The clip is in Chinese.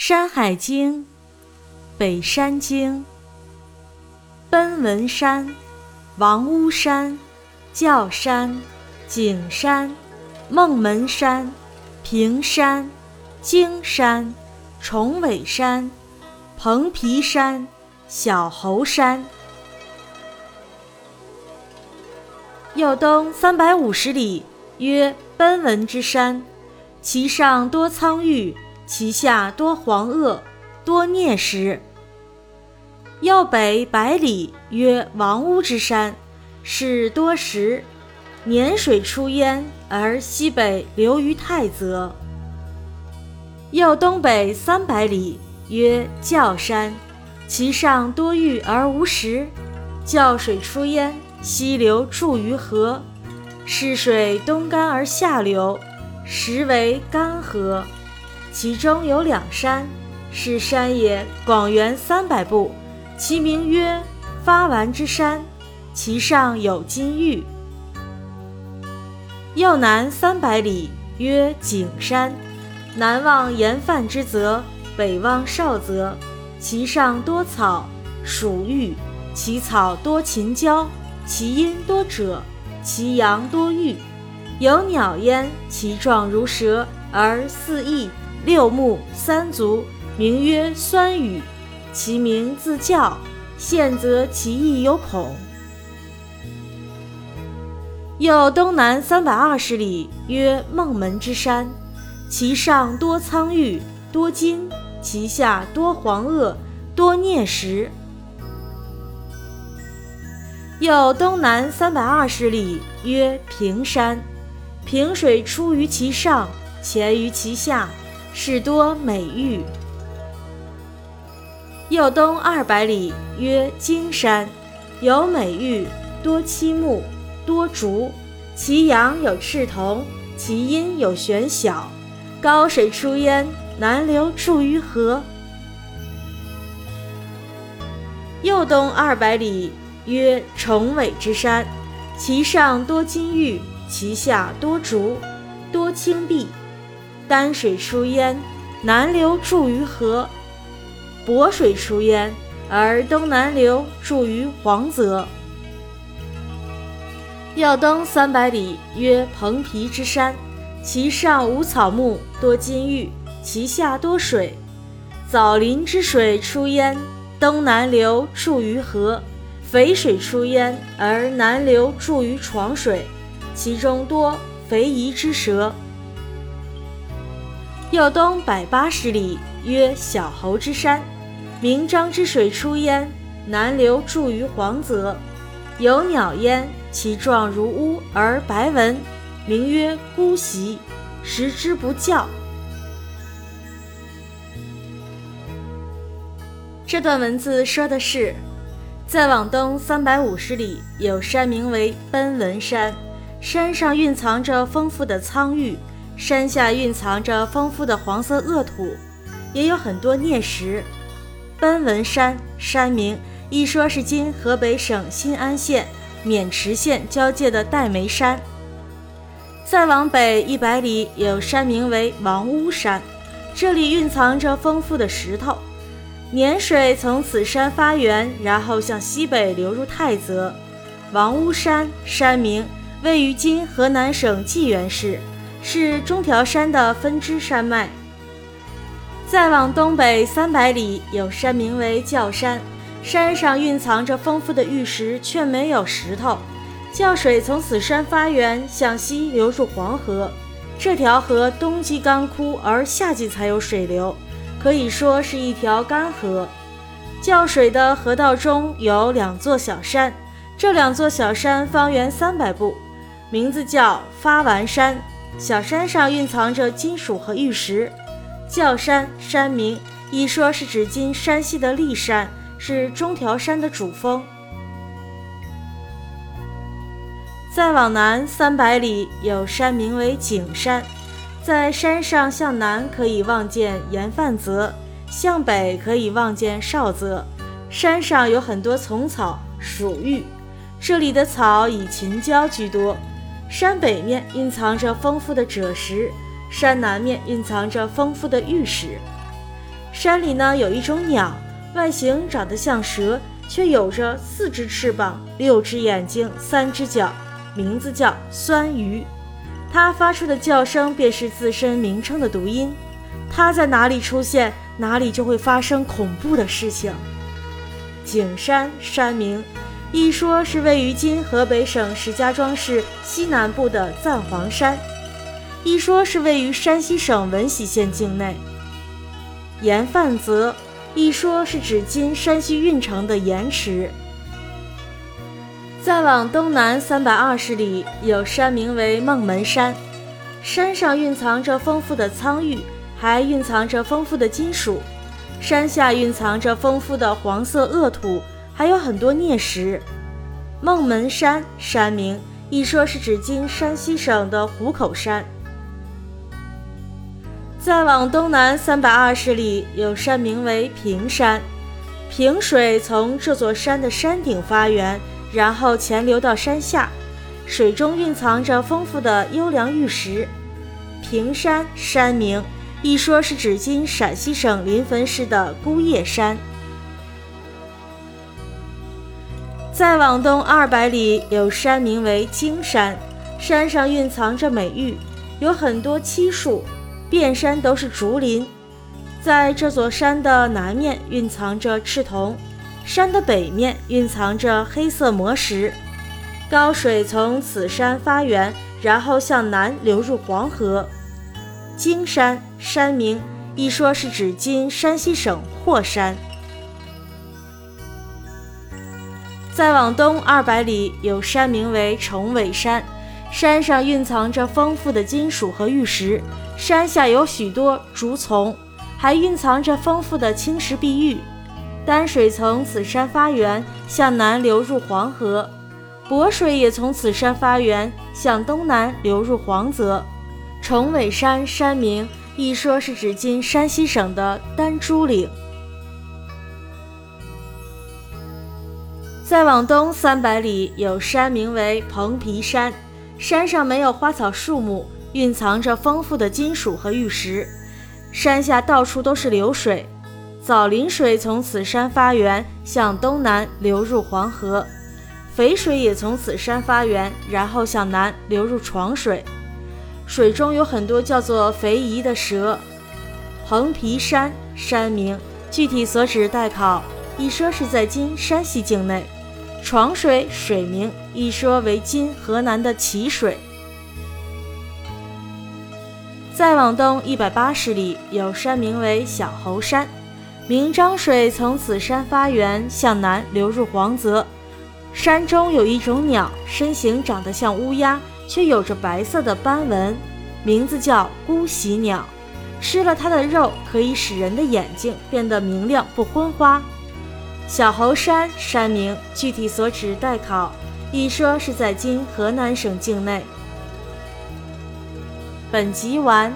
山海经·北山经》：奔闻山、王屋山、教山、景山、孟门山、平山、京山、崇尾山、蓬皮山、小猴山。右东三百五十里，曰奔闻之山，其上多苍郁。其下多黄垩，多啮石。右北百里，曰王屋之山，是多石，年水出焉，而西北流于太泽。右东北三百里，曰教山，其上多玉而无石，教水出焉，西流注于河，是水东干而下流，实为干河。其中有两山，是山也，广圆三百步，其名曰发丸之山，其上有金玉。右南三百里，曰景山，南望盐饭之泽，北望少泽，其上多草，属玉，其草多秦椒，其阴多赭，其阳多玉，有鸟焉，其状如蛇，而四翼。六目三足，名曰酸雨，其名自叫。现则其意有恐。又东南三百二十里，曰孟门之山，其上多苍玉，多金，其下多黄垩，多啮石。又东南三百二十里，曰平山，平水出于其上，潜于其下。是多美玉。右东二百里，曰荆山，有美玉，多漆木，多竹，其阳有赤铜，其阴有玄晓，高水出焉，南流注于河。右东二百里，曰重尾之山，其上多金玉，其下多竹，多青碧。丹水出焉，南流注于河；渤水出焉，而东南流注于黄泽。要东三百里，曰蓬皮之山，其上无草木，多金玉，其下多水。枣林之水出焉，东南流注于河；淝水出焉，而南流注于床水，其中多肥夷之蛇。右东百八十里，曰小猴之山，明章之水出焉，南流注于黄泽，有鸟焉，其状如乌而白纹，名曰姑息，食之不教。这段文字说的是，再往东三百五十里，有山名为奔闻山，山上蕴藏着丰富的苍玉。山下蕴藏着丰富的黄色恶土，也有很多啮石。奔文山山名，一说是今河北省新安县渑池县交界的岱眉山。再往北一百里，有山名为王屋山，这里蕴藏着丰富的石头。年水从此山发源，然后向西北流入太泽。王屋山山名，位于今河南省济源市。是中条山的分支山脉。再往东北三百里，有山名为教山，山上蕴藏着丰富的玉石，却没有石头。教水从此山发源，向西流入黄河。这条河冬季干枯，而夏季才有水流，可以说是一条干河。教水的河道中有两座小山，这两座小山方圆三百步，名字叫发完山。小山上蕴藏着金属和玉石，叫山山名一说是指今山西的历山，是中条山的主峰。再往南三百里有山名为景山，在山上向南可以望见盐饭泽，向北可以望见少泽。山上有很多丛草，鼠玉，这里的草以秦椒居多。山北面蕴藏着丰富的赭石，山南面蕴藏着丰富的玉石。山里呢有一种鸟，外形长得像蛇，却有着四只翅膀、六只眼睛、三只脚，名字叫酸鱼。它发出的叫声便是自身名称的读音。它在哪里出现，哪里就会发生恐怖的事情。景山山名，一说是位于今河北省石家庄市西南部的赞皇山，一说是位于山西省闻喜县境内。盐饭泽，一说是指今山西运城的盐池。再往东南三百二十里，有山名为孟门山，山上蕴藏着丰富的苍玉。还蕴藏着丰富的金属，山下蕴藏着丰富的黄色恶土，还有很多镍石。孟门山山名，一说是指今山西省的壶口山。再往东南三百二十里，有山名为平山，平水从这座山的山顶发源，然后潜流到山下，水中蕴藏着丰富的优良玉石。平山山名。一说是指今陕西省临汾市的姑叶山。再往东二百里，有山名为荆山，山上蕴藏着美玉，有很多漆树，遍山都是竹林。在这座山的南面蕴藏着赤铜，山的北面蕴藏着黑色魔石。高水从此山发源，然后向南流入黄河。荆山山名，一说是指今山西省霍山。再往东二百里，有山名为崇尾山，山上蕴藏着丰富的金属和玉石，山下有许多竹丛，还蕴藏着丰富的青石碧玉。丹水从此山发源，向南流入黄河；渤水也从此山发源，向东南流入黄泽。崇尾山山名，一说是指今山西省的丹珠岭。再往东三百里，有山名为蓬皮山，山上没有花草树木，蕴藏着丰富的金属和玉石。山下到处都是流水，枣林水从此山发源，向东南流入黄河；肥水也从此山发源，然后向南流入床水。水中有很多叫做肥夷的蛇。蓬皮山山名，具体所指待考。一说是在今山西境内。床水水名，一说为今河南的淇水。再往东一百八十里，有山名为小猴山，明漳水从此山发源，向南流入黄泽。山中有一种鸟，身形长得像乌鸦。却有着白色的斑纹，名字叫孤喜鸟。吃了它的肉，可以使人的眼睛变得明亮不昏花。小猴山山名，具体所指待考。一说是在今河南省境内。本集完。